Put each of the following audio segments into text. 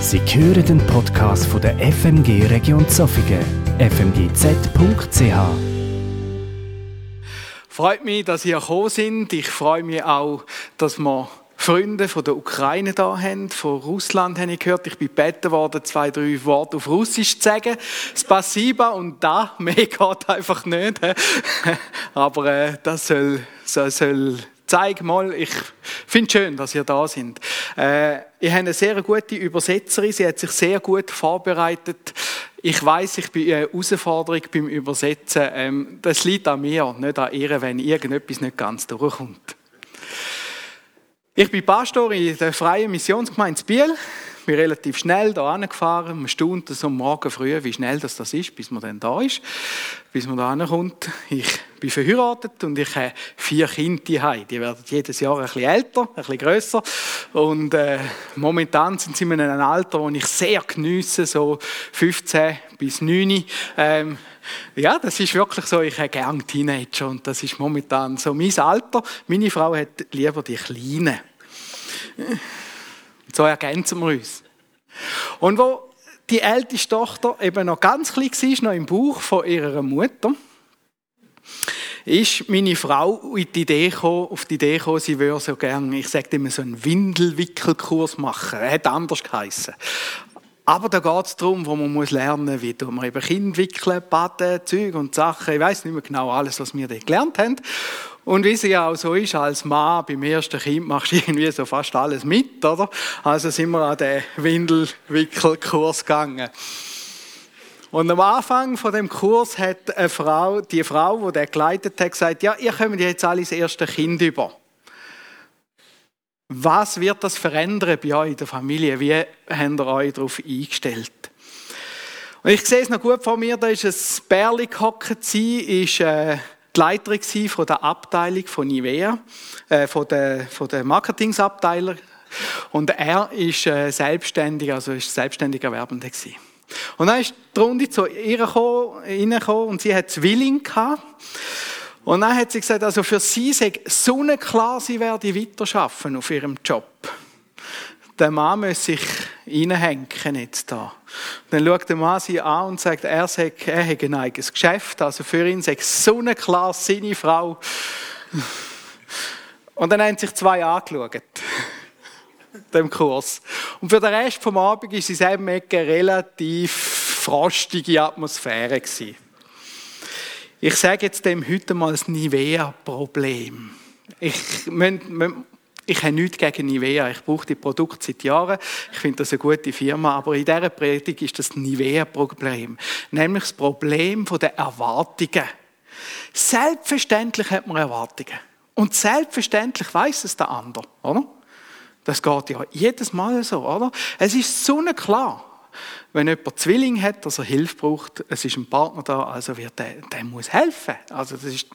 Sie hören den Podcast von der FMG Region Zofingen, fmgz.ch. Freut mich, dass ihr gekommen sind. Ich freue mich auch, dass wir Freunde von der Ukraine da haben. Von Russland habe ich gehört. Ich bin gebeten worden, zwei, drei Worte auf Russisch zu sagen. Spasiba und da, mehr geht einfach nicht. Aber äh, das soll, soll, soll zeig mal, ich finde es schön, dass ihr da sind. Äh, ich habe eine sehr gute Übersetzerin, sie hat sich sehr gut vorbereitet. Ich weiß, ich bin eine Herausforderung beim Übersetzen. Ähm, das liegt an mir, nicht an ihr, wenn irgendetwas nicht ganz durchkommt. Ich bin Pastor in der Freien Missionsgemeinde Biel bin relativ schnell da angefahren. Man staunt so am Morgen früh, wie schnell das, das ist, bis man dann da ist, bis man da ankommt. Ich bin verheiratet und ich habe vier Kinder daheim. Die werden jedes Jahr ein bisschen älter, ein bisschen grösser. Und äh, momentan sind sie in einem Alter, das ich sehr geniesse, so 15 bis 9. Ähm, ja, das ist wirklich so, ich habe gerne Teenager und das ist momentan so mein Alter. Meine Frau hat lieber die Kleinen. So ergänzen wir uns. Und wo die älteste Tochter eben noch ganz klein war, noch im Bauch von ihrer Mutter, ist meine Frau auf die Idee gekommen, auf die Idee gekommen, sie würde so gerne, ich sage immer, so einen Windelwickelkurs machen. Er hat anders geheißen. Aber da geht es darum, wo man muss lernen, wie man eben Kinder wickeln, baden, Zeug und Sachen. Ich weiß nicht mehr genau alles, was wir da gelernt haben. Und wie es ja auch so ist, als Mann beim ersten Kind machst du irgendwie so fast alles mit, oder? Also sind wir an den Windelwickelkurs gegangen. Und am Anfang von dem Kurs hat eine Frau, die Frau, die der geleitet hat, gesagt, ja, ihr kommt jetzt alle das erste Kind über. Was wird das verändern bei euch in der Familie? Wie habt ihr euch darauf eingestellt? Und ich sehe es noch gut vor mir, da ist ein Bärli gehockt, sie ist, äh, die Leiterin von der Abteilung von Nivea, äh, von der, von der Marketingsabteilung. Und er ist äh, selbstständig, also ist selbstständiger Erwerbender gewesen. Und dann ist die Runde zu ihr reingekommen und sie hat Zwilling gehabt. Und dann hat sie gesagt, also für sie sei sonnenklar, sie werde weiterarbeiten auf ihrem Job der Mann muss sich reinhängen jetzt da. Dann schaut der Mann sie an und sagt, er, sagt, er hat ein eigenes Geschäft, also für ihn sei sonnenklar seine Frau. Und dann haben sich zwei angeschaut, dem Kurs. Und für den Rest vom Abend war es in eine relativ frostige Atmosphäre gewesen. Ich sage jetzt dem heute mal das Nivea-Problem. Ich, ich habe nichts gegen Nivea. Ich brauche die Produkte seit Jahren. Ich finde das eine gute Firma. Aber in dieser Predigt ist das Nivea-Problem. Nämlich das Problem der Erwartungen. Selbstverständlich hat man Erwartungen. Und selbstverständlich weiß es der andere, oder? Das geht ja jedes Mal so, oder? Es ist so klar. Wenn jemand Zwilling hat, dass er Hilfe braucht, es ist ein Partner da, also wird der, der muss helfen. Also das ist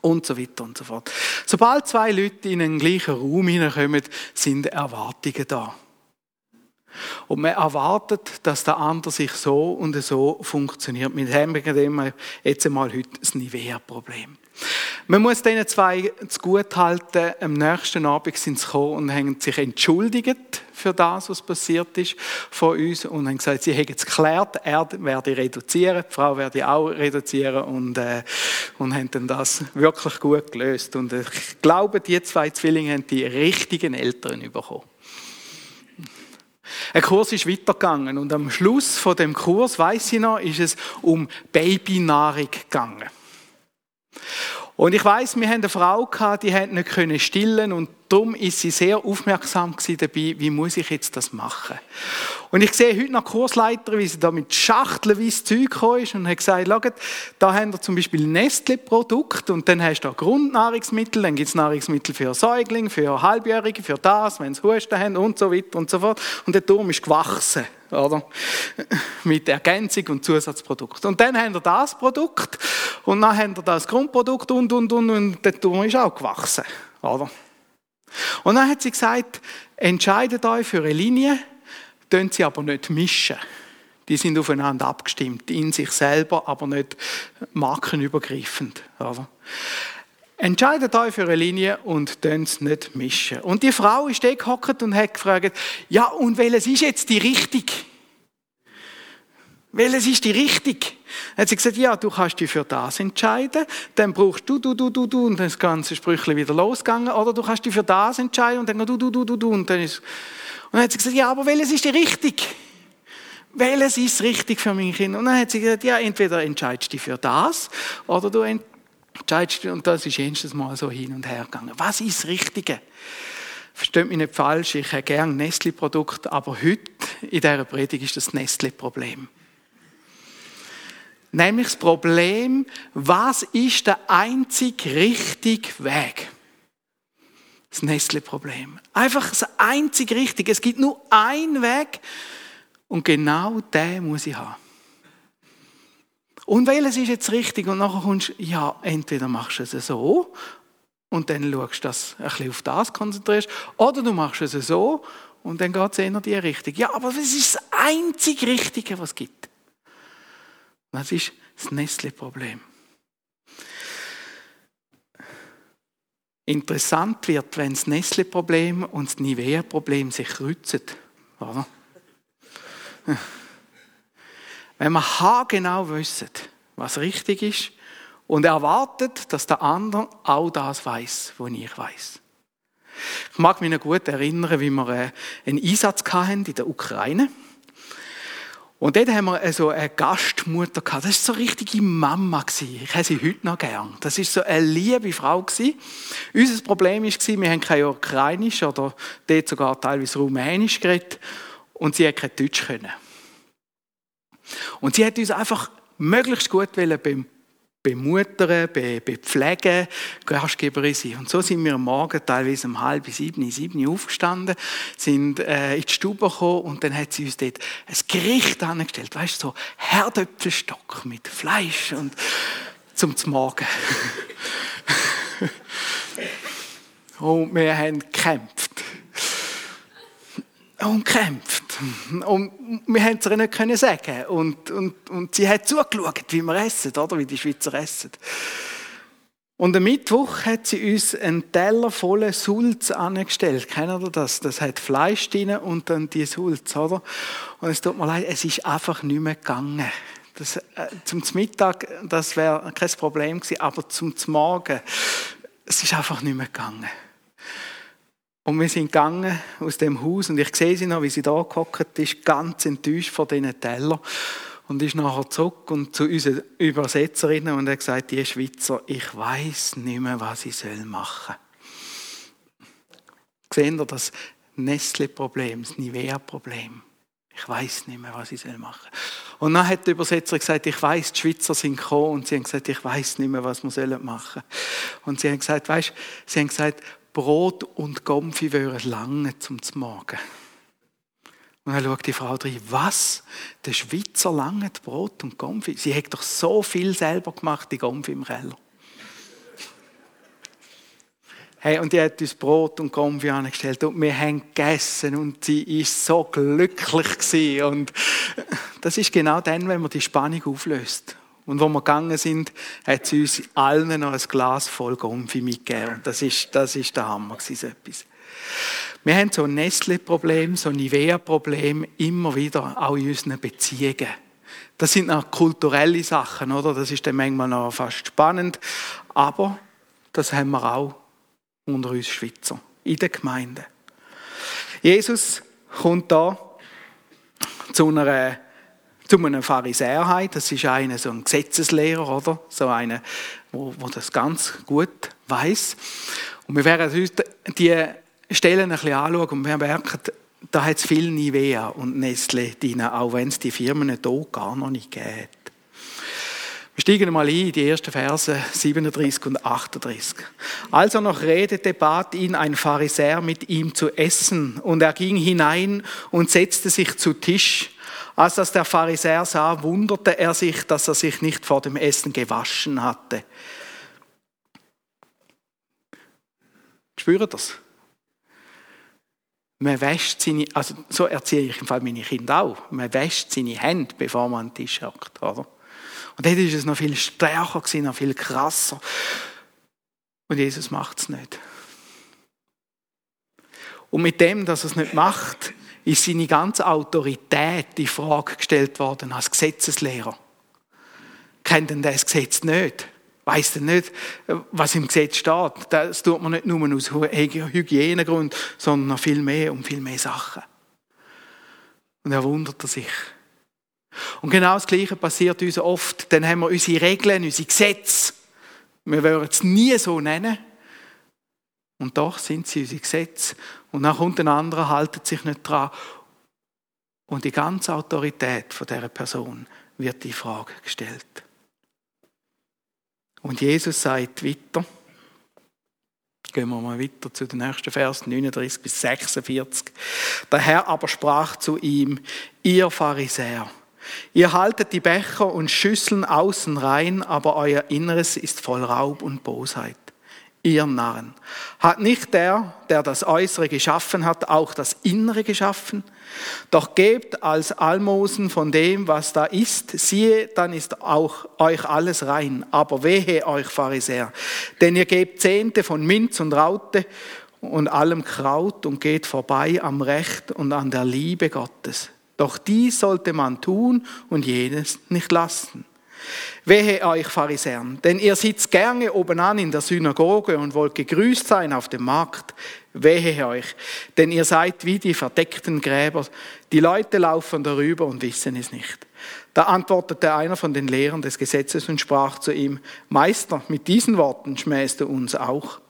und so weiter und so fort. Sobald zwei Leute in einen gleichen Raum hineinkommen, sind Erwartungen da. Und man erwartet, dass der andere sich so und so funktioniert. Mit dem haben jetzt einmal heute das Nivea-Problem. Man muss diesen zwei zu gut halten. Am nächsten Abend sind sie gekommen und haben sich entschuldigt für das, was passiert ist von uns und haben gesagt, sie hätten es geklärt, er werde reduzieren, die Frau werde auch reduzieren und, äh, und haben dann das wirklich gut gelöst. Und ich glaube, die zwei Zwillinge haben die richtigen Eltern bekommen. Ein Kurs ist weitergegangen und am Schluss von dem Kurs, weiß ich noch, ist es um Babynahrung gegangen. Und ich weiß, wir haben eine Frau gehabt, die hat nicht können stillen und darum ist sie sehr aufmerksam dabei, wie muss ich jetzt das machen. Und ich sehe heute noch Kursleiter, wie sie da mit schachtelweise Zeug gekommen ist und hat gesagt, schaut, da haben wir zum Beispiel Nestle-Produkt und dann hast du da Grundnahrungsmittel, dann gibt es Nahrungsmittel für Säuglinge, für Halbjährige, für das, wenn sie Husten haben und so weiter und so fort. Und der Turm ist gewachsen oder? Mit Ergänzung und Zusatzprodukt. Und dann haben wir das Produkt und dann haben wir das Grundprodukt und, und, und, und der Turm ist auch gewachsen, oder? Und dann hat sie gesagt, entscheidet euch für eine Linie, tun sie aber nicht mischen. Die sind aufeinander abgestimmt, in sich selber, aber nicht markenübergreifend. Oder? Entscheidet euch für eine Linie und es nicht mischen. Und die Frau ist da gehockt und hat gefragt, ja, und welches ist jetzt die Richtung? Welches ist die Richtung? Dann hat sie gesagt, ja, du kannst dich für das entscheiden, dann brauchst du, du, du, du, du, und dann ist das ganze Sprüchle wieder losgegangen, oder du kannst dich für das entscheiden, und dann du, du, du, du, du, und dann ist, und hat sie gesagt, ja, aber welches ist die Richtung? Welches ist richtig für mein Kind? Und dann hat sie gesagt, ja, entweder entscheidest du dich für das, oder du entscheidest, und das ist jedes Mal so hin und her gegangen. Was ist das Richtige? Versteht mich nicht falsch, ich hätte gerne Nestle-Produkte, aber heute in dieser Predigt ist das Nestle-Problem. Nämlich das Problem, was ist der einzig richtige Weg? Das Nestle-Problem. Einfach das einzig richtige. Es gibt nur einen Weg und genau den muss ich haben. Und welches ist jetzt richtig? Und nachher kommst du, ja, entweder machst du es so und dann schaust du, dass du ein bisschen auf das konzentrierst, oder du machst es so und dann geht es eher in die Richtung. Ja, aber was ist das einzig Richtige, was es gibt? Das ist das Nestle-Problem. Interessant wird, wenn das Nestle-Problem und das Nivea-Problem sich kreuzen. Oder? Wenn wir haargenau wissen, was richtig ist und erwartet, dass der andere auch das weiß, was ich weiß. Ich mag mich noch gut erinnern, wie wir äh, einen Einsatz hatten in der Ukraine. Und dort haben wir so eine Gastmutter gehabt. Das war so eine richtige Mama. Ich habe sie heute noch gern. Das war so eine liebe Frau. Unser Problem war, wir haben kein Ukrainisch oder dort sogar teilweise Rumänisch geredet. Und sie hat kein Deutsch können. Und sie hat uns einfach möglichst gut beim bemuttern, bepflegen, Gastgeberin sein. Und so sind wir am Morgen teilweise um halb sieben, sieben aufgestanden, sind äh, in die Stube gekommen und dann hat sie uns dort ein Gericht angestellt, weißt du, so Herdöpfelstock mit Fleisch und zum Morgen. und wir haben gekämpft. Und gekämpft. Und wir haben es ihr nicht können sagen. Und, und, und sie hat zugeschaut, wie wir essen, oder? Wie die Schweizer essen. Und am Mittwoch hat sie uns einen Teller voller Sulz angestellt. Kennt ihr das? Das hat Fleisch drin und dann die Sulz, oder? Und es tut mir leid, es ist einfach nicht mehr gegangen. Das, äh, zum Mittag, das wäre kein Problem gewesen, aber zum Morgen, es ist einfach nicht mehr gegangen. Und wir sind gegangen aus dem Haus und ich sehe sie noch, wie sie da gehockt ist, ganz enttäuscht von diesen Tellern. Und ist nachher zurück und zu unseren Übersetzerinnen und hat gesagt, die Schweizer, ich weiß nicht mehr, was ich machen soll. Sehen Sie das Nestle-Problem, das Nivea-Problem? Ich weiß nicht mehr, was ich machen soll. Und dann hat der Übersetzer gesagt, ich weiß, die Schweizer sind gekommen und sie haben gesagt, ich weiß nicht mehr, was wir machen sollen. Und sie haben gesagt, weißt, sie haben gesagt, Brot und Gomfi wären lange zum Morgen. Und dann schaut die Frau rein, was? Der Schweizer lange Brot und Gomfi? Sie hat doch so viel selber gemacht, die Gomfi im Keller. Hey, und die hat uns Brot und Gomfi angestellt und wir haben gegessen und sie ist so glücklich gewesen. Und das ist genau dann, wenn man die Spannung auflöst. Und wo wir gegangen sind, hat sie uns allen noch ein Glas voll Gomfi mitgegeben. Das ist, das ist der Hammer so etwas. Wir haben so ein Nestle-Problem, so ein Nivea-Problem immer wieder, auch in unseren Beziehungen. Das sind auch kulturelle Sachen, oder? Das ist dann manchmal noch fast spannend. Aber das haben wir auch unter uns Schweizer, in der Gemeinde. Jesus kommt da zu einer zu einem Pharisäer heim. Das ist einer, so ein Gesetzeslehrer, oder? So einer, wo, wo das ganz gut weiß. Und wir werden uns die Stellen ein bisschen anschauen und wir merken, da hat es viel Nivea und Nestle drin, auch wenn es die Firmen hier gar noch nicht gibt. Wir steigen mal ein in die ersten Verse 37 und 38. Als er noch redete, bat ihn ein Pharisäer mit ihm zu essen und er ging hinein und setzte sich zu Tisch. Als das der Pharisäer sah, wunderte er sich, dass er sich nicht vor dem Essen gewaschen hatte. Spürt das? Man wäscht seine, also so erziehe ich im Fall meine Kinder auch. Man wäscht seine Hände, bevor man an den Tisch hockt, oder? Und dort ist es noch viel stärker gewesen, noch viel krasser. Und Jesus macht es nicht. Und mit dem, dass er es nicht macht, ist seine ganze Autorität in Frage gestellt worden als Gesetzeslehrer. Kennt denn das Gesetz nicht? Weiß denn nicht, was im Gesetz steht? Das tut man nicht nur aus Hygienegründen, sondern noch viel mehr und viel mehr Sachen. Und er wundert sich. Und genau das Gleiche passiert uns oft. Dann haben wir unsere Regeln, unsere Gesetze. Wir würden es nie so nennen. Und doch sind sie unsere Gesetze. Und dann kommt ein anderer, haltet sich nicht dran. Und die ganze Autorität von dieser Person wird in Frage gestellt. Und Jesus sagt weiter, gehen wir mal weiter zu den nächsten Vers 39 bis 46. Der Herr aber sprach zu ihm, ihr Pharisäer, ihr haltet die Becher und Schüsseln außen rein, aber euer Inneres ist voll Raub und Bosheit ihr Narren. Hat nicht der, der das Äußere geschaffen hat, auch das Innere geschaffen? Doch gebt als Almosen von dem, was da ist, siehe, dann ist auch euch alles rein. Aber wehe euch, Pharisäer, denn ihr gebt Zehnte von Minz und Raute und allem Kraut und geht vorbei am Recht und an der Liebe Gottes. Doch dies sollte man tun und jenes nicht lassen. Wehe euch Pharisäern, denn ihr sitzt gerne oben an in der Synagoge und wollt gegrüßt sein auf dem Markt. Wehe euch, denn ihr seid wie die verdeckten Gräber. Die Leute laufen darüber und wissen es nicht. Da antwortete einer von den Lehrern des Gesetzes und sprach zu ihm, Meister, mit diesen Worten schmähst du uns auch.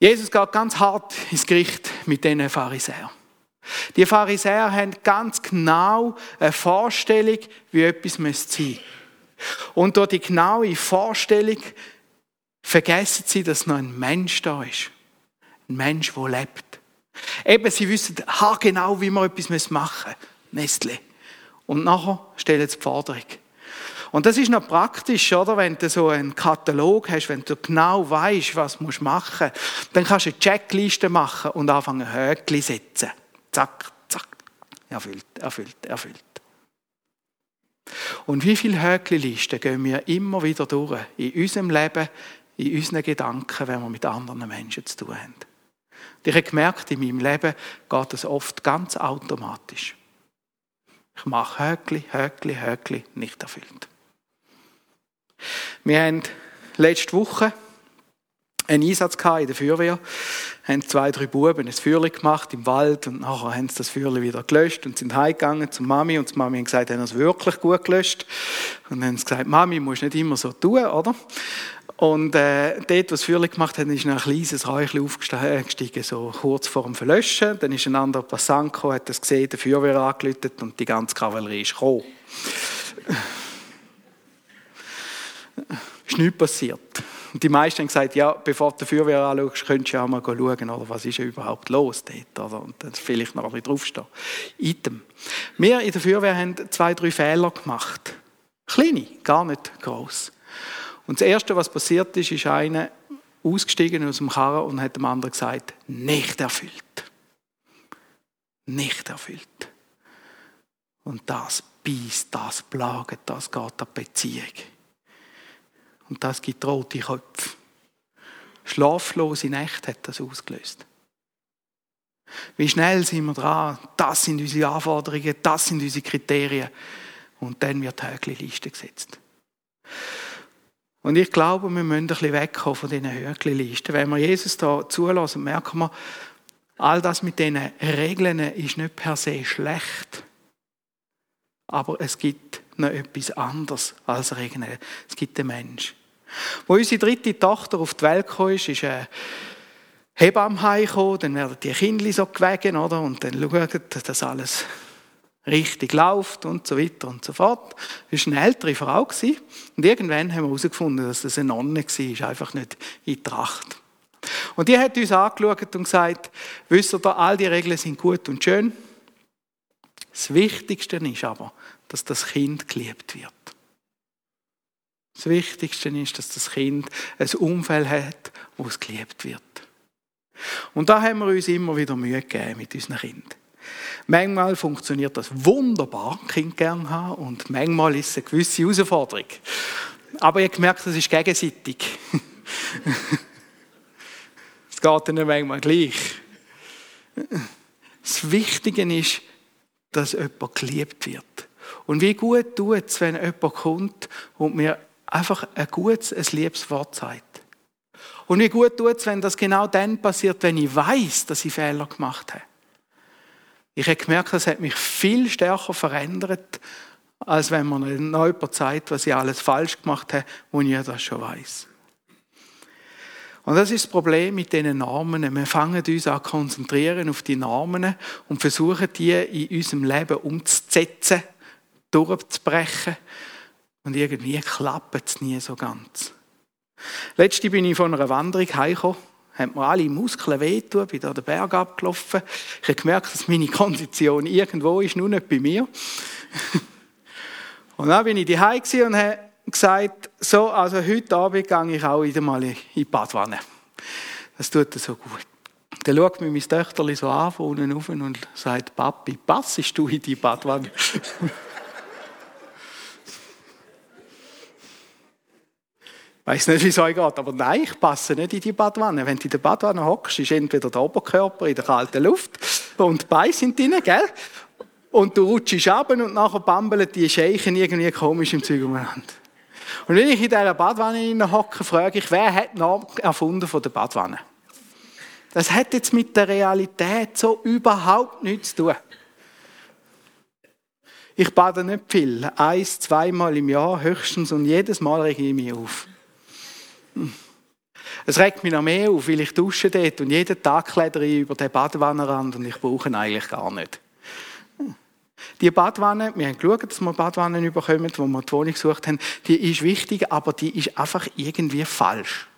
Jesus geht ganz hart ins Gericht mit den Pharisäern. Die Pharisäer haben ganz genau eine Vorstellung, wie etwas sein müsste. Und durch die genaue Vorstellung vergessen sie, dass noch ein Mensch da ist. Ein Mensch, der lebt. Eben, sie wissen genau, wie man etwas machen. Nestle. Und nachher stellen sie die Forderung. Und das ist noch praktisch, oder? Wenn du so einen Katalog hast, wenn du genau weißt, was du machen musst, dann kannst du eine Checkliste machen und anfangen, Höckli setzen. Zack, zack. Erfüllt, erfüllt, erfüllt. Und wie viele Höcklisten gehen wir immer wieder durch in unserem Leben, in unseren Gedanken, wenn wir mit anderen Menschen zu tun haben. Und ich habe gemerkt, in meinem Leben geht das oft ganz automatisch. Ich mache Höckli, Höckli, Höckli, nicht erfüllt. Wir haben letzte Woche einen Einsatz in der Feuerwehr, haben zwei, drei Buben ein Feuerchen gemacht im Wald und nachher haben sie das Feuerchen wieder gelöscht und sind heimgegangen zur Mami und die Mami hat gesagt, haben es wirklich gut gelöscht und dann haben sie gesagt, Mami, musst nicht immer so tun, oder? Und äh, dort, was Feuerchen gemacht haben, ist ein kleines Räuchchen aufgestiegen, so kurz vor dem Verlöschen. Dann ist ein anderer Passant gekommen, hat das gesehen, der Feuerwehr angelötet und die ganze Kavallerie ist gekommen. ist nichts passiert. Und die meisten haben gesagt, ja, bevor du die Feuerwehr anschaust, könntest du ja auch mal schauen, oder, was ist überhaupt los dort. Oder, und dann vielleicht noch ein bisschen draufstehen. Item. Wir in der Feuerwehr haben zwei, drei Fehler gemacht. Kleine, gar nicht groß. Und das Erste, was passiert ist, ist einer ausgestiegen aus dem Karren und hat dem anderen gesagt, nicht erfüllt. Nicht erfüllt. Und das beißt, das plagt, das geht an Beziehung. Und das gibt rote Köpfe. Schlaflose Nächte hat das ausgelöst. Wie schnell sind wir dran? Das sind unsere Anforderungen, das sind unsere Kriterien. Und dann wird die Liste gesetzt. Und ich glaube, wir müssen ein bisschen wegkommen von diesen Höcklisten. Wenn wir Jesus da zulassen, merken wir, all das mit diesen Regeln ist nicht per se schlecht. Aber es gibt noch etwas anderes als Regeln. Es gibt den Mensch. Wo unsere dritte Tochter auf die Welt kam, ist, eine Hebamme heimgekommen, dann werden die Kinder so gewogen, oder? Und dann schauen, dass alles richtig läuft und so weiter und so fort. Das war eine ältere Frau. Und irgendwann haben wir herausgefunden, dass das eine Nonne war, einfach nicht in Tracht. Und die hat uns angeschaut und gesagt, wisst ihr, all die Regeln sind gut und schön. Das Wichtigste ist aber, dass das Kind geliebt wird. Das Wichtigste ist, dass das Kind ein Umfeld hat, wo es geliebt wird. Und da haben wir uns immer wieder Mühe gegeben mit unseren Kindern. Manchmal funktioniert das wunderbar, Kind gern haben, und manchmal ist es eine gewisse Herausforderung. Aber ich gemerkt, das ist gegenseitig. Es geht dann manchmal gleich. Das Wichtige ist, dass jemand geliebt wird. Und wie gut tut es, wenn jemand kommt und mir einfach ein gutes, ein liebes Wort sagt. Und wie gut tut es, wenn das genau dann passiert, wenn ich weiß, dass ich Fehler gemacht habe. Ich habe gemerkt, das hat mich viel stärker verändert, als wenn man noch jemand sagt, was ich alles falsch gemacht habe, wo ich das schon weiß. Und das ist das Problem mit diesen Namen. Wir fangen uns an konzentrieren auf die Namen und versuchen, die in unserem Leben umzusetzen, durchzubrechen. Und irgendwie klappt es nie so ganz. Letzte bin ich von einer Wanderung heimgekommen, haben mir alle Muskeln wehgetan, bin da den Berg abgelaufen. Ich habe gemerkt, dass meine Kondition irgendwo ist, nur nicht bei mir. und dann bin ich daheim und habe gesagt, so, also heute Abend gehe ich auch wieder mal in die Badwanne. Das tut so gut. Dann schaut mich mein Töchterli so an, von unten und sagt, Papi, passest du in die Badwanne? weiß nicht, wie es euch geht, aber nein, ich passe nicht in die Badwanne. Wenn du in der Badwanne hockst, ist entweder der Oberkörper in der kalten Luft und die Beine sind drin, gell? Und du rutschst ab und nachher bambeln die Scheichen irgendwie komisch im Zeug umeinander. Und wenn ich in dieser Badwanne hocke, frage ich, wer hat noch erfunden von der Badwanne? Das hat jetzt mit der Realität so überhaupt nichts zu tun. Ich bade nicht viel, eins, zweimal im Jahr höchstens und jedes Mal rege ich mich auf. Es regt mich noch mehr auf, weil ich dusche dort und jeden Tag klettere ich über den Badwannenrand und ich brauche ihn eigentlich gar nicht. Die Badwanne, wir haben geschaut, dass wir Badwannen bekommen, wo wir die Wohnung gesucht haben, die ist wichtig, aber die ist einfach irgendwie falsch.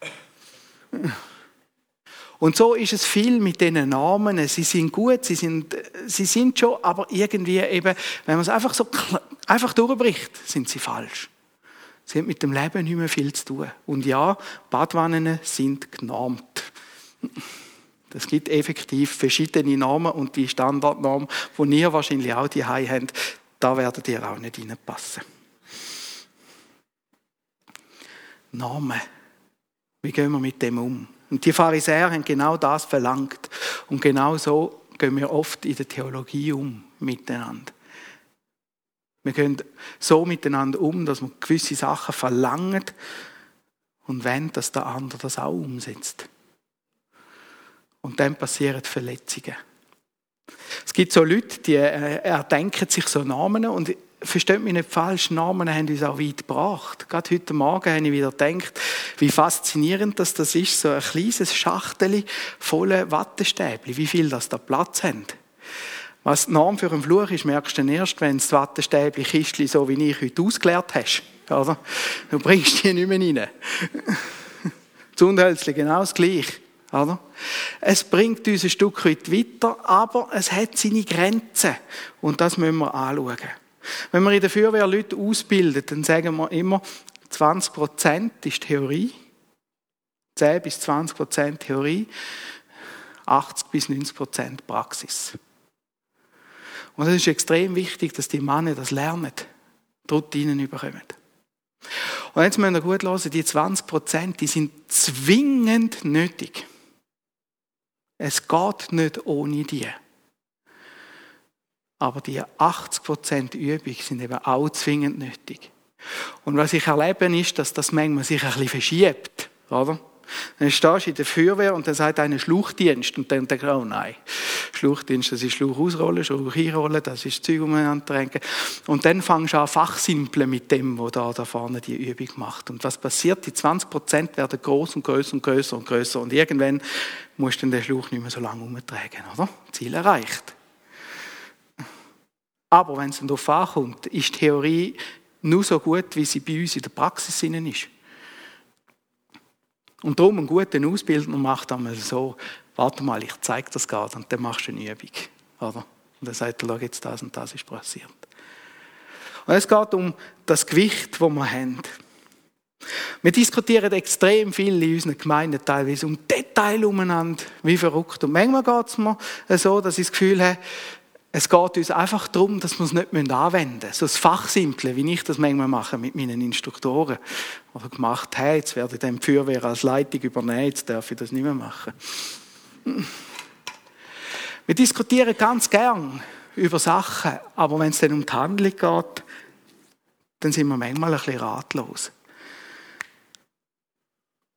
Und so ist es viel mit diesen Namen. Sie sind gut, sie sind, sie sind schon, aber irgendwie eben, wenn man es einfach so einfach durchbricht, sind sie falsch. Sie haben mit dem Leben nicht mehr viel zu tun. Und ja, Badwannen sind genormt. Es gibt effektiv verschiedene Namen und die Standardnamen, die ihr wahrscheinlich auch die habt, da werdet ihr auch nicht reinpassen. Namen. Wie gehen wir mit dem um? Und die Pharisäer haben genau das verlangt. Und genau so gehen wir oft in der Theologie um miteinander. Wir gehen so miteinander um, dass wir gewisse Sachen verlangen und wollen, dass der andere das auch umsetzt. Und dann passieren Verletzungen. Es gibt so Leute, die äh, erdenken sich so Namen und versteht mich nicht falsch, Namen haben uns auch weit gebracht. Gerade heute Morgen habe ich wieder gedacht, wie faszinierend das, das ist, so ein kleines Schachtel voller Wattestäbchen, wie viel das da Platz haben. Was der Name für einen Fluch ist, merkst du erst, wenn du das Wattestäbchen Kistchen so wie ich heute ausgeleert hast. Oder? Du bringst die nicht mehr rein. Das Unhölzli genau das Gleiche. Oder? Es bringt uns ein Stück weit weiter, aber es hat seine Grenzen. Und das müssen wir anschauen. Wenn wir in der Feuerwehr Leute ausbilden, dann sagen wir immer, 20% ist Theorie, 10 bis 20% Theorie, 80 bis 90% Praxis. Und es ist extrem wichtig, dass die Männer das lernen, die Routinen überkommen. Und jetzt müssen wir gut hören, die 20 die sind zwingend nötig. Es geht nicht ohne die. Aber die 80% Übung sind eben auch zwingend nötig. Und was ich erlebe, ist, dass das manchmal sich ein bisschen verschiebt. Oder? Dann stehst du in der Feuerwehr und dann sagt einer Schluchdienst und dann denkst du, oh nein, Schluchdienst, das ist Schluch ausrollen, Schluch einrollen, das ist Zeug umeinander tränken. Und dann fängst du an fachsimpeln mit dem, wo da, da vorne die Übung macht. Und was passiert? Die 20 Prozent werden groß und größer und größer und größer und irgendwann musst du den Schluch nicht mehr so lange umtragen, oder? Ziel erreicht. Aber wenn es darauf ankommt, ist die Theorie nur so gut, wie sie bei uns in der Praxis ist. Und darum ein guter Ausbildner macht einmal so, warte mal, ich zeige das gerade und dann machst du eine Übung. Oder? Und dann sagt er, schau jetzt, das und das ist passiert. Und es geht um das Gewicht, das wir haben. Wir diskutieren extrem viel in unseren Gemeinden teilweise um Details umeinander, wie verrückt. Und manchmal geht es mir so, dass ich das Gefühl habe, es geht uns einfach darum, dass wir es nicht anwenden müssen. So das Fachsimple, wie ich das manchmal mache mit meinen Instruktoren. Oder gemacht habe, jetzt werde ich den Feuerwehr als Leitung übernehmen, jetzt darf ich das nicht mehr machen. Wir diskutieren ganz gern über Sachen, aber wenn es dann um die Handlung geht, dann sind wir manchmal ein bisschen ratlos.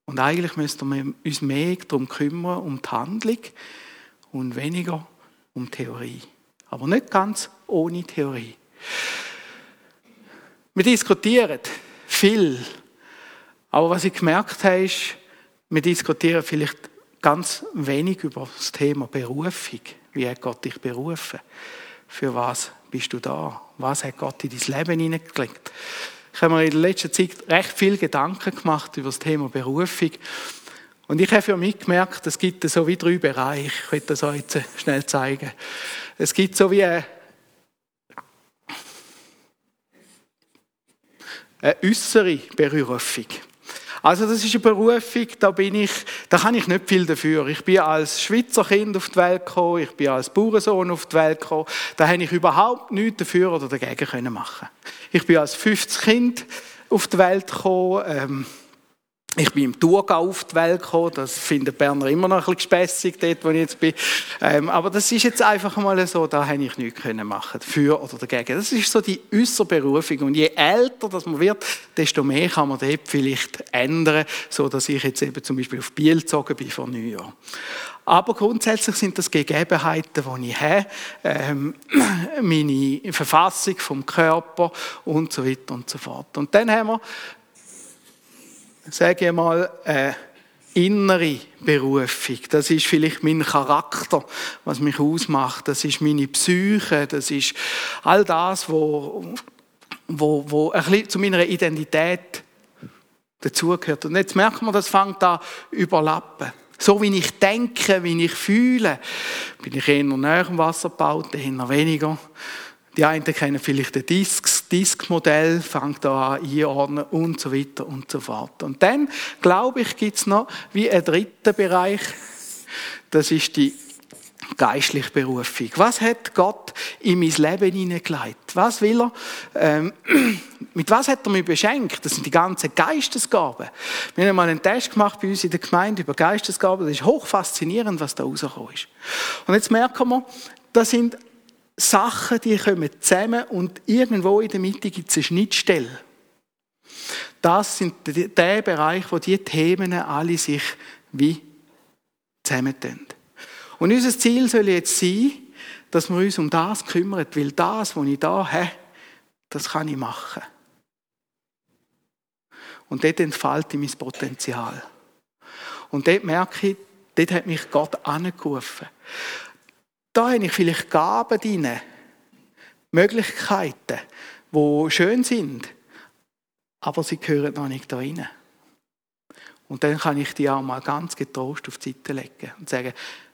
Und eigentlich müssten wir uns mehr darum kümmern, um die Handlung und weniger um Theorie. Aber nicht ganz ohne Theorie. Wir diskutieren viel. Aber was ich gemerkt habe, ist, wir diskutieren vielleicht ganz wenig über das Thema Berufung. Wie hat Gott dich berufen? Für was bist du da? Was hat Gott in dein Leben hineingelegt? Ich habe mir in letzter Zeit recht viel Gedanken gemacht über das Thema Berufung. Und ich habe für mich gemerkt, es gibt so wie drei Bereiche. Ich will das euch jetzt schnell zeigen. Es gibt so wie eine, eine äußere Berufung. Also das ist eine Berufung, da bin ich, da kann ich nicht viel dafür. Ich bin als Schweizer Kind auf die Welt gekommen, ich bin als Bauernsohn auf die Welt gekommen. Da habe ich überhaupt nichts dafür oder dagegen können machen. Ich bin als 50 Kind auf die Welt gekommen. Ähm, ich bin im Thurgau auf die Welt gekommen, das finden Berner immer noch ein bisschen gespässig, dort wo ich jetzt bin. Ähm, aber das ist jetzt einfach mal so, da habe ich nichts können machen, für oder dagegen. Das ist so die äußere Berufung. Und je älter das man wird, desto mehr kann man dort vielleicht ändern, so dass ich jetzt eben zum Beispiel auf Biel gezogen bin vor neun Jahren. Aber grundsätzlich sind das Gegebenheiten, die ich habe, ähm, meine Verfassung vom Körper und so weiter und so fort. Und dann haben wir sage ich mal, eine innere Berufung. Das ist vielleicht mein Charakter, was mich ausmacht. Das ist meine Psyche. Das ist all das, wo, wo, wo ein bisschen zu meiner Identität dazugehört. Und jetzt merkt man, das fängt an überlappen. So wie ich denke, wie ich fühle, bin ich eher näher am Wasser gebaut, eher weniger. Die einen kennen vielleicht das Disks, Disk-Modell, fängt da an einordnen und so weiter und so fort. Und dann, glaube ich, gibt es noch wie einen dritten Bereich. Das ist die geistliche Berufung. Was hat Gott in mein Leben hineingelegt? Was will er? Ähm, mit was hat er mich beschenkt? Das sind die ganzen Geistesgaben. Wir haben mal einen Test gemacht bei uns in der Gemeinde über Geistesgaben. Das ist hoch faszinierend, was da rausgekommen ist. Und jetzt merken wir, das sind Sachen, die kommen zusammen und irgendwo in der Mitte gibt es eine Schnittstelle. Das sind der Bereich, wo die Themen alle sich wie zusammentun. Und unser Ziel soll jetzt sein, dass wir uns um das kümmern, weil das, was ich da habe, das kann ich machen. Und dort entfalte ich mein Potenzial. Und dort merke ich, dort hat mich Gott angerufen. Da habe ich vielleicht Gaben drin, Möglichkeiten, die schön sind, aber sie gehören noch nicht da rein. Und dann kann ich die auch mal ganz getrost auf die Seite legen und sagen,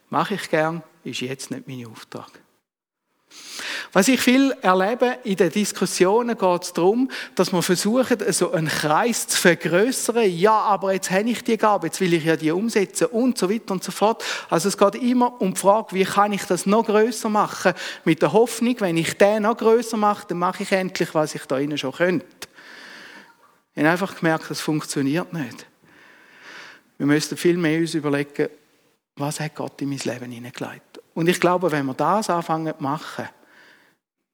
mache ich gern, ist jetzt nicht mein Auftrag. Was ich viel erlebe in den Diskussionen geht es darum, dass man versucht, so einen Kreis zu vergrößern. Ja, aber jetzt habe ich die Gabe, jetzt will ich ja die umsetzen und so weiter und so fort. Also es geht immer um die Frage, wie kann ich das noch größer machen? Mit der Hoffnung, wenn ich den noch größer mache, dann mache ich endlich, was ich da innen schon könnte. Ich habe einfach gemerkt, das funktioniert nicht. Wir müssten viel mehr uns überlegen, was hat Gott in mein Leben hineingelegt. Und ich glaube, wenn wir das anfangen zu machen,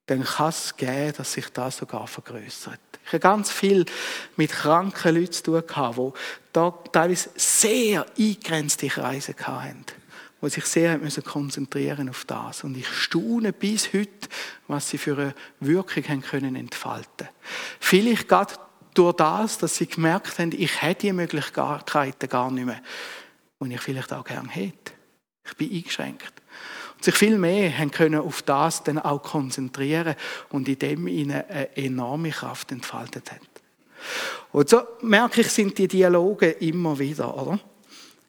dann kann es geben, dass sich das sogar vergrößert. Ich habe ganz viel mit kranken Leuten zu tun gehabt, die teilweise sehr eingrenzte Kreise hatten, die sich sehr müssen konzentrieren auf das. Und ich staune bis heute, was sie für eine Wirkung haben können entfalten. Vielleicht gerade durch das, dass sie gemerkt haben, ich hätte die Möglichkeiten gar nicht mehr, die ich vielleicht auch gerne hätte. Ich bin eingeschränkt und sich viel mehr haben können auf das dann auch konzentrieren und in dem ihnen eine enorme Kraft entfaltet hat. Und so merke ich, sind die Dialoge immer wieder, oder?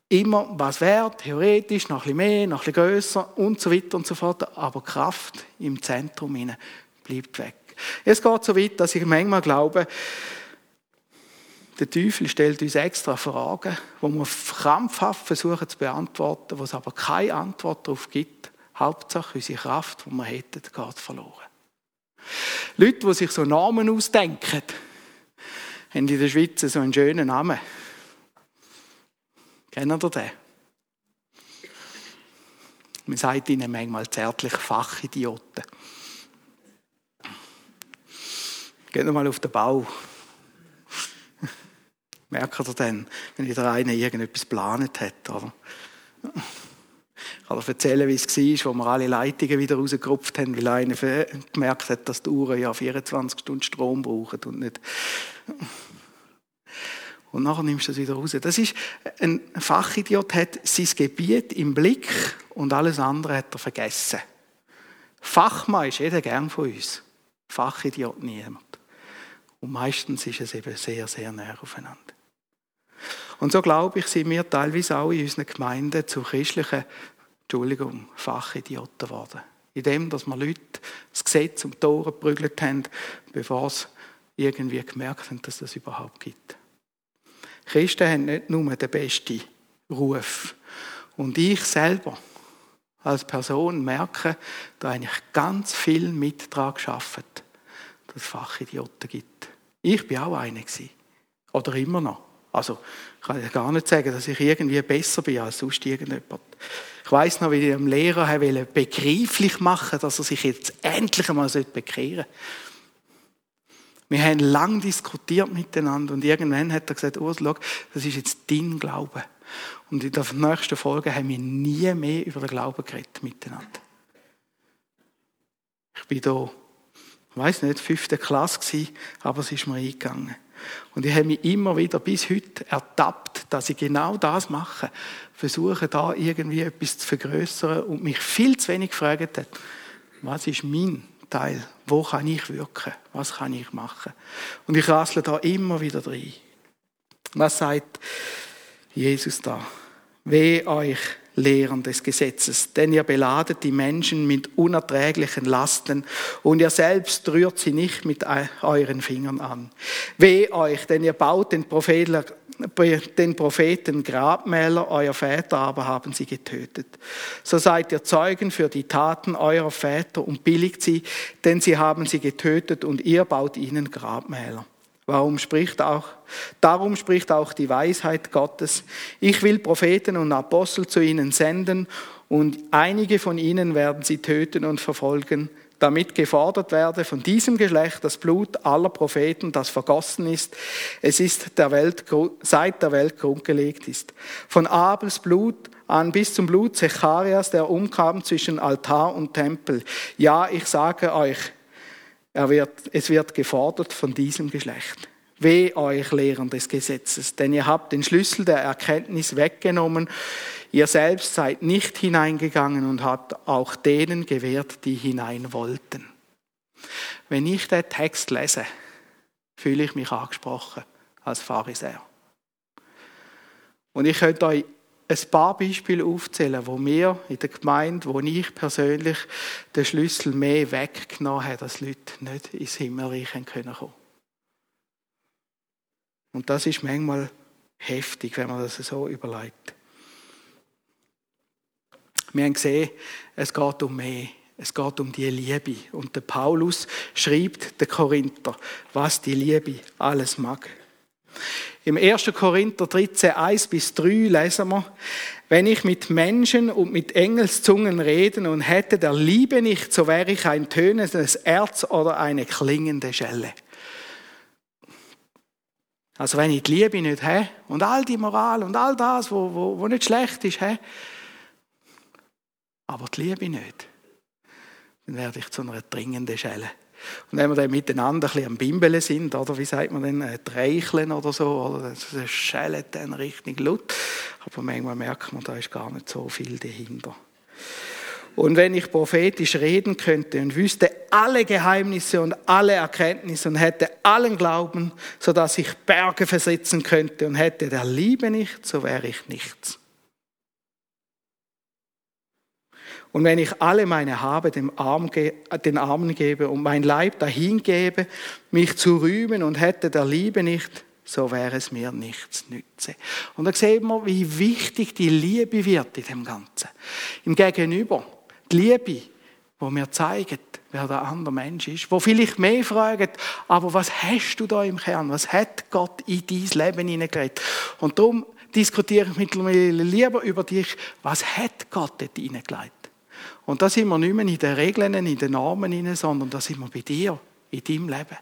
Immer, was wäre, theoretisch, noch ein bisschen mehr, noch ein bisschen grösser und so weiter und so fort, aber Kraft im Zentrum bleibt weg. Es geht so weit, dass ich manchmal glaube, der Teufel stellt uns extra Fragen, die wir krampfhaft versuchen zu beantworten, wo es aber keine Antwort darauf gibt Hauptsache unsere Kraft, die wir hätten, geht verloren. Leute, die sich so Namen ausdenken, haben in der Schweiz so einen schönen Namen. Kennen ihr den? Man sagt ihnen manchmal zärtlich Fachidioten. Geht mal auf den Bau. Merkt ihr dann, wenn wieder einer irgendetwas geplant hat, oder? Ich kann euch erzählen, wie es war, wo wir alle Leitungen wieder rausgerupft haben, weil einer gemerkt hat, dass die Uhren ja 24 Stunden Strom brauchen und nicht. Und nachher nimmst du das wieder raus. Das ist, ein Fachidiot hat sein Gebiet im Blick und alles andere hat er vergessen. Fachmann ist jeder gern von uns. Fachidiot niemand. Und meistens ist es eben sehr, sehr näher aufeinander. Und so glaube ich, sind wir teilweise auch in unseren Gemeinden zu christlichen, Entschuldigung, Fachidioten geworden. In dem, dass wir Leute das Gesetz um die Ohren geprügelt haben, bevor sie irgendwie gemerkt haben, dass das überhaupt gibt. Christen haben nicht nur den besten Ruf. Und ich selber als Person merke, da eigentlich ganz viel mit daran gearbeitet, dass es Fachidioten gibt. Ich bin auch einer gewesen. Oder immer noch. Also, ich kann gar nicht sagen, dass ich irgendwie besser bin als sonst irgendjemand. Ich weiss noch, wie ich dem Lehrer begreiflich machen dass er sich jetzt endlich einmal bekehren sollte. Wir haben lang diskutiert miteinander und irgendwann hat er gesagt, Ursula, das ist jetzt dein Glaube. Und in der nächsten Folge haben wir nie mehr über den Glauben geredet miteinander. Ich bin da, ich weiß nicht, fünfte Klasse gewesen, aber es ist mir eingegangen. Und ich habe mich immer wieder bis heute ertappt, dass ich genau das mache. Versuche da irgendwie etwas zu vergrößern und mich viel zu wenig gefragt habe, was ist mein Teil? Wo kann ich wirken? Was kann ich machen? Und ich rassle da immer wieder rein. Was sagt Jesus da? Weh euch, Lehren des Gesetzes, denn ihr beladet die Menschen mit unerträglichen Lasten und ihr selbst rührt sie nicht mit euren Fingern an. Weh euch, denn ihr baut den Propheten, den Propheten Grabmäler, euer Väter aber haben sie getötet. So seid ihr Zeugen für die Taten eurer Väter und billigt sie, denn sie haben sie getötet und ihr baut ihnen Grabmäler. Warum spricht auch, darum spricht auch die Weisheit Gottes. Ich will Propheten und Apostel zu ihnen senden und einige von ihnen werden sie töten und verfolgen, damit gefordert werde von diesem Geschlecht das Blut aller Propheten, das vergossen ist. Es ist der Welt, seit der Welt grundgelegt ist. Von Abels Blut an bis zum Blut Zecharias, der umkam zwischen Altar und Tempel. Ja, ich sage euch, er wird, es wird gefordert von diesem Geschlecht. Weh euch Lehren des Gesetzes, denn ihr habt den Schlüssel der Erkenntnis weggenommen. Ihr selbst seid nicht hineingegangen und habt auch denen gewährt, die hinein wollten. Wenn ich den Text lese, fühle ich mich angesprochen als Pharisäer. Und ich könnte euch ein paar Beispiele aufzählen, wo wir in der Gemeinde, wo ich persönlich den Schlüssel mehr weggenommen habe, dass Leute nicht ins Himmelreich kommen können. Und das ist manchmal heftig, wenn man das so überlegt. Wir haben gesehen, es geht um mehr. Es geht um die Liebe. Und der Paulus schreibt den Korinther, was die Liebe alles mag. Im 1. Korinther 13, 1 bis 3 lesen wir, wenn ich mit Menschen und mit Engelszungen reden und hätte der Liebe nicht, so wäre ich ein tönendes Erz oder eine klingende Schelle. Also wenn ich die Liebe nicht habe und all die Moral und all das, wo, wo, wo nicht schlecht ist, habe, aber die Liebe nicht, dann werde ich zu einer dringenden Schelle. Und wenn wir dann miteinander ein bisschen am Bimbeln sind, oder wie sagt man denn, äh, Dreicheln oder so, oder das schellt dann richtig laut. Aber manchmal merkt man, da ist gar nicht so viel dahinter. Und wenn ich prophetisch reden könnte und wüsste alle Geheimnisse und alle Erkenntnisse und hätte allen Glauben, so dass ich Berge versetzen könnte und hätte der Liebe nicht, so wäre ich nichts. Und wenn ich alle meine Habe dem Arm, den Armen gebe und mein Leib dahin gebe, mich zu rühmen und hätte der Liebe nicht, so wäre es mir nichts nütze. Und da sehen wir, wie wichtig die Liebe wird in dem Ganzen. Im Gegenüber, Die Liebe, wo mir zeigen, wer der andere Mensch ist, wo vielleicht mehr fragen, aber was hast du da im Kern? Was hat Gott in dein Leben hineingelegt? Und darum diskutiere ich mittlerweile lieber über dich, was hat Gott dort hineingelegt? Und da sind wir nicht mehr in den Regeln, in den Normen hinein, sondern da sind wir bei dir, in deinem Leben.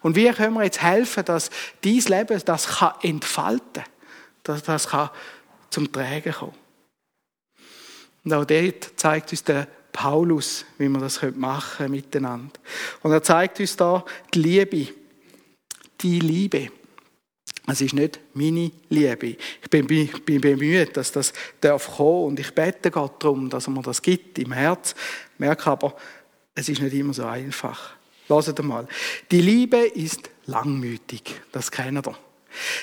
Und wie können wir jetzt helfen, dass dein Leben das kann entfalten dass das zum Tragen kommen Und auch dort zeigt uns der Paulus, wie wir das machen können miteinander. Und er zeigt uns da die Liebe, die Liebe. Es ist nicht meine Liebe. Ich bin, bin bemüht, dass das darf kommen und ich bete Gott darum, dass er mir das gibt im Herz. Merke aber, es ist nicht immer so einfach. Lasst mal. Die Liebe ist langmütig. Das kennt ihr.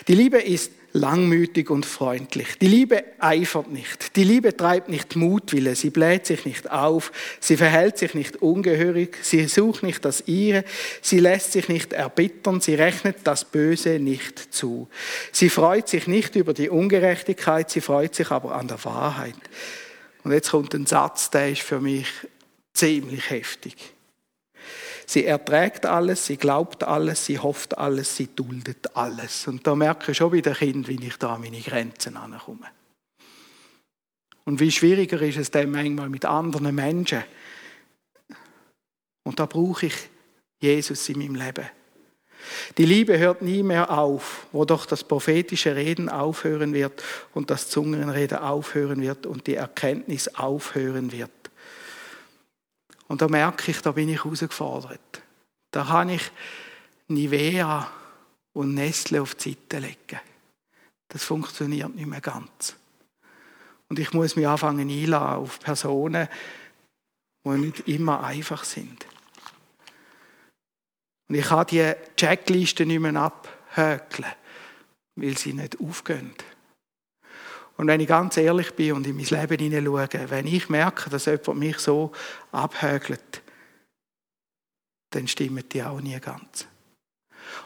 Die Liebe ist langmütig und freundlich. Die Liebe eifert nicht. Die Liebe treibt nicht Mutwille. Sie bläht sich nicht auf. Sie verhält sich nicht ungehörig. Sie sucht nicht das Ihre. Sie lässt sich nicht erbittern. Sie rechnet das Böse nicht zu. Sie freut sich nicht über die Ungerechtigkeit. Sie freut sich aber an der Wahrheit. Und jetzt kommt ein Satz, der ist für mich ziemlich heftig. Sie erträgt alles, sie glaubt alles, sie hofft alles, sie duldet alles. Und da merke ich schon den Kindern, wie ich da an meine Grenzen ankomme. Und wie schwieriger ist es dann manchmal mit anderen Menschen. Und da brauche ich Jesus in meinem Leben. Die Liebe hört nie mehr auf, wo doch das prophetische Reden aufhören wird und das Zungenreden aufhören wird und die Erkenntnis aufhören wird. Und da merke ich, da bin ich herausgefordert. Da kann ich Nivea und Nestle auf die Seite legen. Das funktioniert nicht mehr ganz. Und ich muss mich anfangen einladen auf Personen, die nicht immer einfach sind. Und ich kann die Checkliste nicht mehr abhökeln, weil sie nicht aufgehen. Und wenn ich ganz ehrlich bin und in mein Leben hineinschaue, wenn ich merke, dass jemand mich so abhögelt, dann stimmen die auch nie ganz.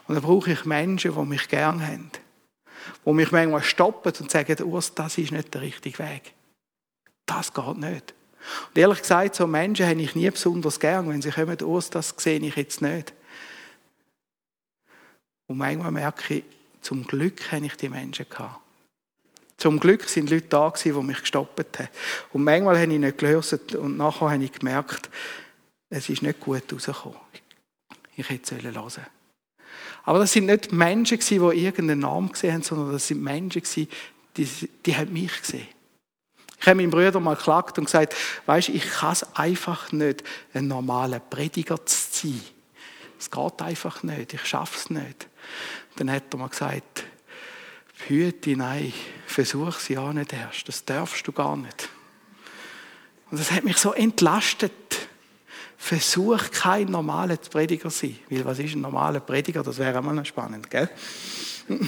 Und dann brauche ich Menschen, die mich gern haben. Die mich manchmal stoppen und sagen, Urs, das ist nicht der richtige Weg. Das geht nicht. Und ehrlich gesagt, so Menschen habe ich nie besonders gern, wenn sie kommen, Urs, das sehe ich jetzt nicht. Und manchmal merke ich, zum Glück habe ich die Menschen gehabt. Zum Glück sind Leute da die mich gestoppt haben. Und manchmal habe ich nicht gelöst und nachher habe ich gemerkt, es ist nicht gut rausgekommen. Ich hätte es hören Aber das sind nicht Menschen die irgendeinen Namen gesehen haben, sondern das sind Menschen die, die haben mich gesehen. Ich habe meinem Bruder mal geklagt und gesagt, weißt, ich kann es einfach nicht, ein normaler Prediger zu sein. Es geht einfach nicht, ich schaffe es nicht. Dann hat er mir gesagt, Hüte, nein, versuch sie auch nicht erst. Das darfst du gar nicht. Und das hat mich so entlastet. Versuch kein normaler Prediger zu sein. Weil was ist ein normaler Prediger? Das wäre immer noch spannend, gell?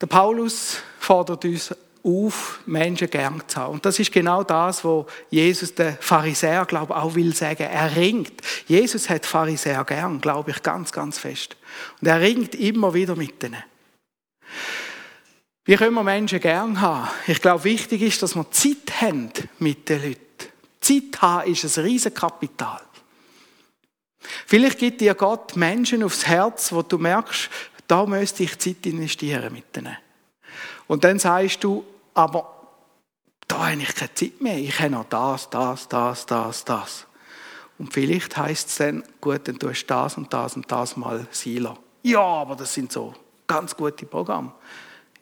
Der Paulus fordert uns auf, Menschen gern zu haben. Und das ist genau das, wo Jesus der Pharisäer, glaube ich, auch will sagen. Er ringt. Jesus hat Pharisäer gern, glaube ich, ganz, ganz fest. Und er ringt immer wieder mit denen. Wie können wir Menschen gern haben? Ich glaube, wichtig ist, dass wir Zeit haben mit den Leuten. Zeit haben ist ein Riesenkapital. Vielleicht gibt dir Gott Menschen aufs Herz, wo du merkst, da müsste ich Zeit investieren mit denen. Und dann sagst du, aber da habe ich keine Zeit mehr. Ich habe noch das, das, das, das, das. Und vielleicht heißt es dann, gut, dann tust du das und das und das mal Silo. Ja, aber das sind so ganz gute Programme.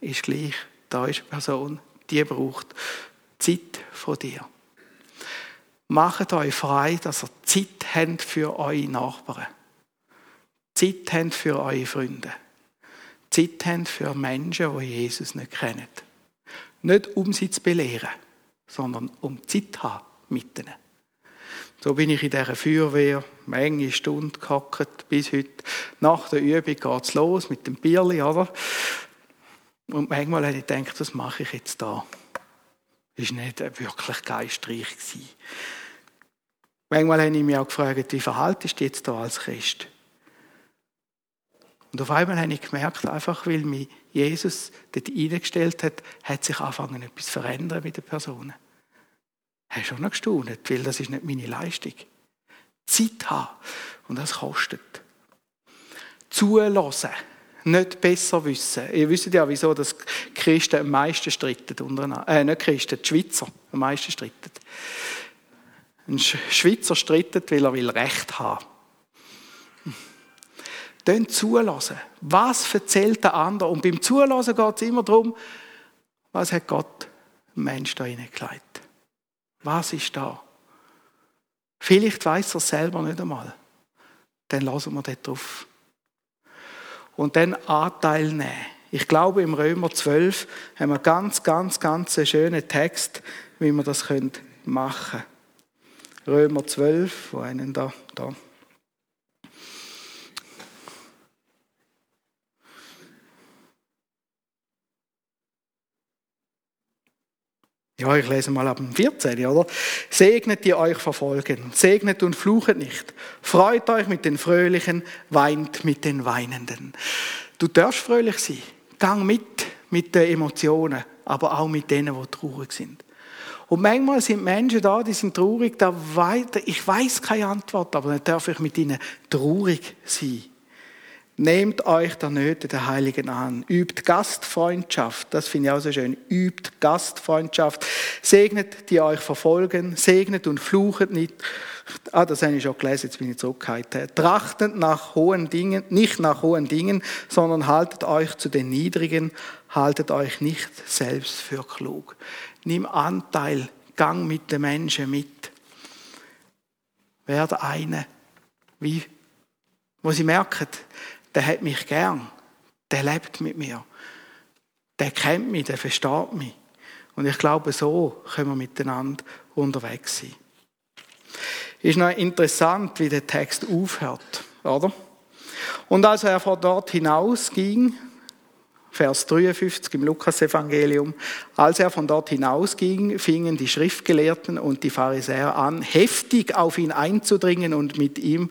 Ist gleich, da ist eine Person, die braucht Zeit von dir. Macht euch frei, dass ihr Zeit habt für eure Nachbarn. Zeit habt für eure Freunde. Zeit habt für Menschen, die Jesus nicht kennen. Nicht um sie zu belehren, sondern um Zeit zu haben mit ihnen. So bin ich in dieser Feuerwehr Menge Stunden gehockt bis heute. Nach der Übung geht es los mit dem Bierli, oder? Und manchmal habe ich gedacht, was mache ich jetzt da? Das war nicht wirklich geistreich. Manchmal habe ich mich auch gefragt, wie verhaltest du jetzt da als Christ? Und auf einmal habe ich gemerkt, einfach weil mich Jesus dort eingestellt hat, hat sich angefangen, etwas zu verändern mit den Personen. Ich habe schon noch gestaunt, weil das ist nicht meine Leistung. Zeit haben. Und das kostet. Zulassen. Nicht besser wissen. Ihr wisst ja, wieso das Christen am meisten streiten untereinander. Äh, nicht Christen, die Schweizer am meisten streiten. Ein Schweizer streitet, weil er will Recht haben. Dann zulassen. Was erzählt der andere? Und beim Zulassen geht es immer darum, was hat Gott dem Menschen da hineingelegt? Was ist da? Vielleicht weiß er es selber nicht einmal. Dann lassen wir dort drauf. Und dann Anteil nehmen. Ich glaube, im Römer 12 haben wir ganz, ganz, ganz einen schönen Text, wie wir das machen können. Römer 12, wo einen da, da. Ja, ich lese mal ab dem 14, oder? Segnet die euch verfolgen, segnet und fluchet nicht. Freut euch mit den Fröhlichen, weint mit den Weinenden. Du darfst fröhlich sein. Gang mit mit den Emotionen, aber auch mit denen, die traurig sind. Und manchmal sind Menschen da, die sind traurig, da weiter, ich weiß keine Antwort, aber dann darf ich mit ihnen traurig sein. Nehmt euch der Nöte der Heiligen an. Übt Gastfreundschaft. Das finde ich auch so schön. Übt Gastfreundschaft. Segnet, die euch verfolgen. Segnet und fluchet nicht. Ah, das habe ich schon gelesen, jetzt bin ich zurückgehalten. Trachtet nach hohen Dingen, nicht nach hohen Dingen, sondern haltet euch zu den Niedrigen. Haltet euch nicht selbst für klug. Nimm Anteil. Gang mit den Menschen mit. Werde eine, wie, wo sie merken, der hat mich gern, der lebt mit mir, der kennt mich, der versteht mich. Und ich glaube, so können wir miteinander unterwegs sein. Ist noch interessant, wie der Text aufhört, oder? Und als er von dort hinausging, Vers 53 im Lukasevangelium. Als er von dort hinausging, fingen die Schriftgelehrten und die Pharisäer an, heftig auf ihn einzudringen und mit ihm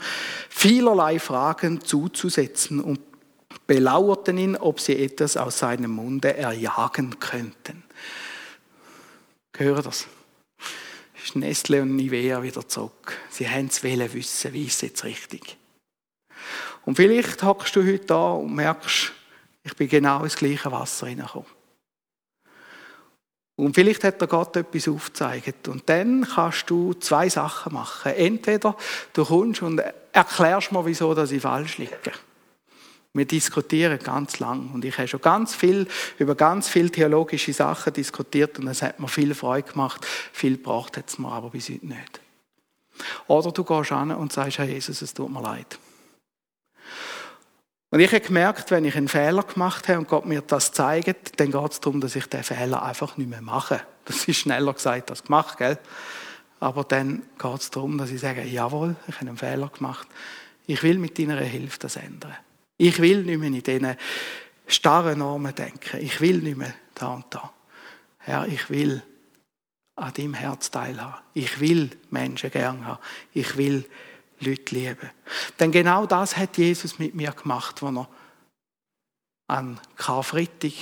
vielerlei Fragen zuzusetzen und belauerten ihn, ob sie etwas aus seinem Munde erjagen könnten. Hören das? Ist Nestle und Nivea wieder zurück. Sie haben es wissen, wie ist es jetzt richtig. Und vielleicht hockst du heute da und merkst, ich bin genau ins gleiche Wasser hineingekommen. Und vielleicht hat der Gott etwas aufgezeigt. Und dann kannst du zwei Sachen machen. Entweder du kommst und erklärst mir, wieso dass ich falsch liege. Wir diskutieren ganz lang und ich habe schon ganz viel über ganz viele theologische Sachen diskutiert und es hat mir viel Freude gemacht. Viel gebracht hat es mir aber bis heute nicht. Oder du gehst an und sagst, Herr Jesus, es tut mir leid. Und ich habe gemerkt, wenn ich einen Fehler gemacht habe und Gott mir das zeigt, dann geht es darum, dass ich den Fehler einfach nicht mehr mache. Das ist schneller gesagt als gemacht, gell? Aber dann geht es darum, dass ich sage, jawohl, ich habe einen Fehler gemacht. Ich will mit deiner Hilfe das ändern. Ich will nicht mehr in diesen starren Normen denken. Ich will nicht mehr da und da. Herr, ich will an deinem Herz teilhaben. Ich will Menschen gern haben. Ich will Leute lieben. Denn genau das hat Jesus mit mir gemacht, als er an Karfreitag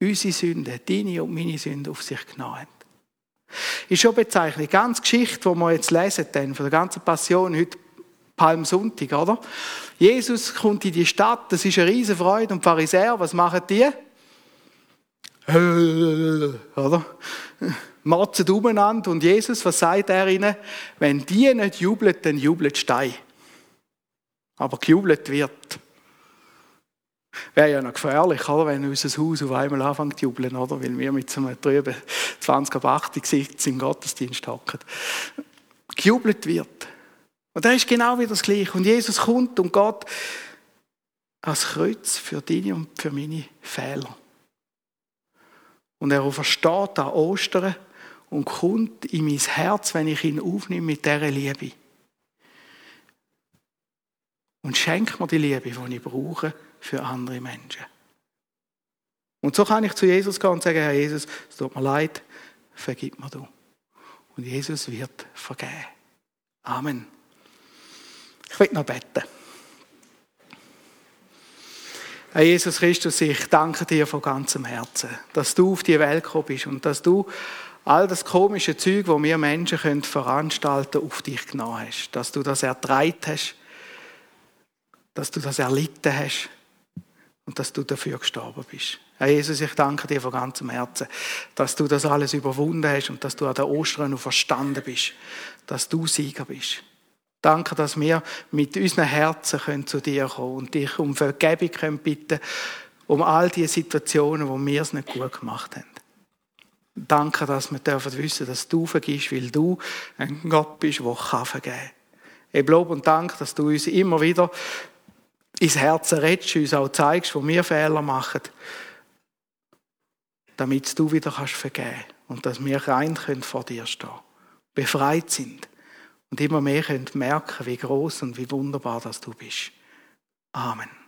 unsere Sünden, deine und meine Sünden auf sich genommen hat. Ist schon bezeichnet. Die ganze Geschichte, die wir jetzt lesen, dann, von der ganzen Passion, heute Palmsonntag, oder? Jesus kommt in die Stadt, das ist eine riesige Freude. Und die Pharisäer, was machen die? Oder? Motzen umeinander und Jesus, was sagt er ihnen? Wenn die nicht jubeln, dann jubelt Stein. Aber gejubelt wird. Wäre ja noch gefährlich, oder? wenn unser Haus auf einmal anfängt zu jubeln, oder? weil wir mit so einem drüben 20 ab 80 Gesicht im Gottesdienst hocken. Gejubelt wird. Und das ist genau wie das Gleiche. Und Jesus kommt und geht als Kreuz für deine und für meine Fehler. Und er versteht an Ostern und kommt in mein Herz, wenn ich ihn aufnehme mit dieser Liebe. Und schenkt mir die Liebe, die ich brauche für andere Menschen. Und so kann ich zu Jesus gehen und sagen, Herr Jesus, es tut mir leid, vergib mir du. Und Jesus wird vergeben. Amen. Ich will noch beten. Herr Jesus Christus, ich danke dir von ganzem Herzen, dass du auf die Welt gekommen bist und dass du all das komische Zeug, wo wir Menschen können veranstalten, auf dich genommen hast. Dass du das ertreibt hast, dass du das erlitten hast und dass du dafür gestorben bist. Herr Jesus, ich danke dir von ganzem Herzen, dass du das alles überwunden hast und dass du an der Ostern noch verstanden bist, dass du Sieger bist. Danke, dass wir mit unseren Herzen können zu dir kommen und dich um Vergebung können bitten, um all die Situationen, wo wir es nicht gut gemacht haben. Danke, dass wir dürfen wissen, dass du vergisst, weil du ein Gott bist, der kann vergeben kann. Ich Lob und Dank, dass du uns immer wieder ins Herz redest, uns auch zeigst, wo wir Fehler machen, damit du wieder kannst vergeben und dass wir rein können vor dir stehen, befreit sind und immer mehr können merken, wie groß und wie wunderbar dass du bist. Amen.